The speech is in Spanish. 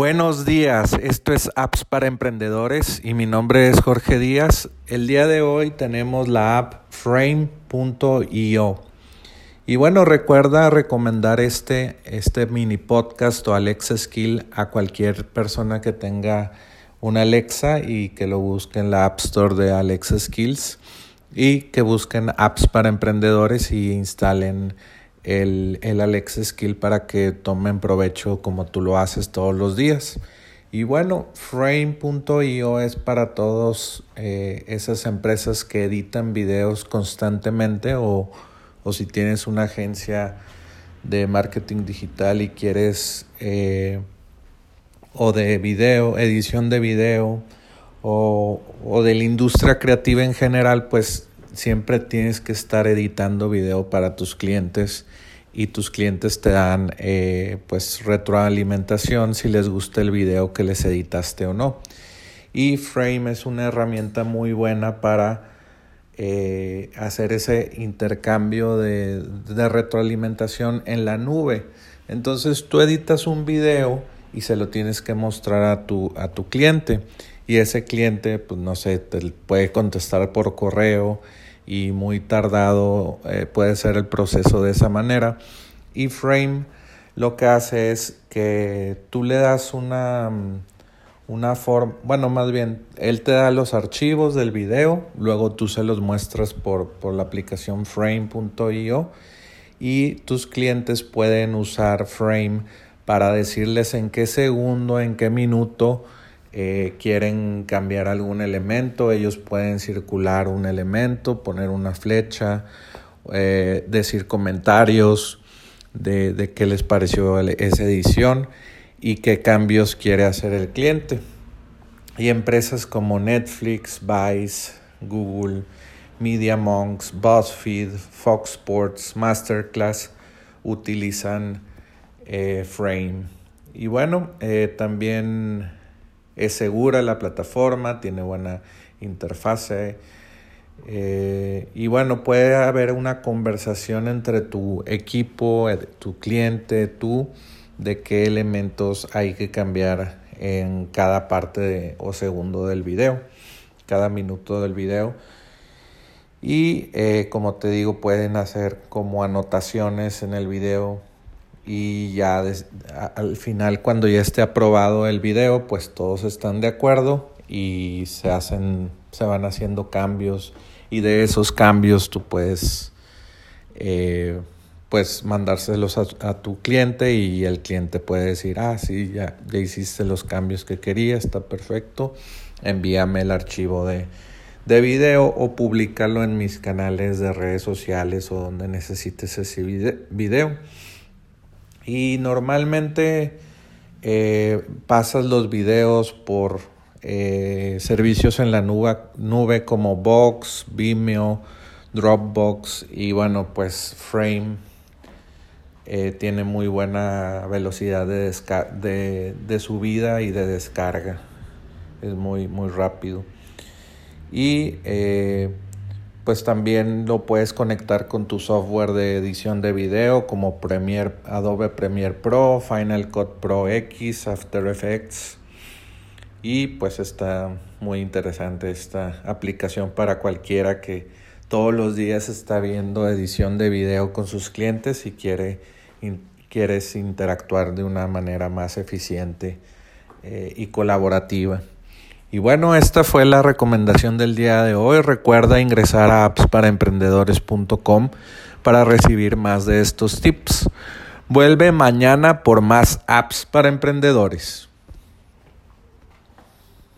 Buenos días, esto es Apps para Emprendedores y mi nombre es Jorge Díaz. El día de hoy tenemos la app frame.io. Y bueno, recuerda recomendar este, este mini podcast o Alexa Skill a cualquier persona que tenga una Alexa y que lo busque en la App Store de Alexa Skills y que busquen apps para emprendedores y instalen el, el Alexa Skill para que tomen provecho como tú lo haces todos los días. Y bueno, frame.io es para todas eh, esas empresas que editan videos constantemente o o si tienes una agencia de marketing digital y quieres eh, o de video, edición de video o, o, de la industria creativa en general, pues siempre tienes que estar editando video para tus clientes y tus clientes te dan eh, pues retroalimentación si les gusta el video que les editaste o no. Y Frame es una herramienta muy buena para eh, hacer ese intercambio de, retroalimentación en la nube. Entonces tú editas un video y se lo tienes que mostrar a tu, a tu cliente y ese cliente, pues no sé, puede contestar por correo y muy tardado eh, puede ser el proceso de esa manera. Y Frame lo que hace es que tú le das una una forma, bueno, más bien, él te da los archivos del video, luego tú se los muestras por, por la aplicación frame.io y tus clientes pueden usar Frame para decirles en qué segundo, en qué minuto eh, quieren cambiar algún elemento. Ellos pueden circular un elemento, poner una flecha, eh, decir comentarios de, de qué les pareció esa edición y qué cambios quiere hacer el cliente. Y empresas como Netflix, Vice, Google, Media Monks, BuzzFeed, Fox Sports, Masterclass utilizan eh, Frame. Y bueno, también es segura la plataforma, tiene buena interfase. Eh, y bueno, puede haber una conversación entre tu equipo, tu cliente, tú de qué elementos hay que cambiar en cada parte o segundo del video, cada minuto del video. Y eh, como te digo, pueden hacer como anotaciones en el video y ya al final cuando ya esté aprobado el video, pues todos están de acuerdo y se hacen, se van haciendo cambios y de esos cambios tú puedes eh, pues mandárselos a, tu cliente y el cliente puede decir, ah, sí, ya, hiciste los cambios que quería, está perfecto, envíame el archivo de, de video o publicarlo en mis canales de redes sociales o donde necesites ese video. Y normalmente eh, pasas los videos por eh, servicios en la nube, nube como Box, Vimeo, Dropbox y bueno, pues Frame eh, tiene muy buena velocidad de, de, de, subida y de descarga. Es muy, muy rápido. Y pues también lo puedes conectar con tu software de edición de video como Premiere, Adobe Premiere Pro, Final Cut Pro X, After Effects. Y pues está muy interesante esta aplicación para cualquiera que todos los días está viendo edición de video con sus clientes y quiere quieres interactuar de una manera más eficiente eh, y colaborativa. Y bueno, esta fue la recomendación del día de hoy. Recuerda ingresar a appsparaemprendedores.com para recibir más de estos tips. Vuelve mañana por más apps para emprendedores.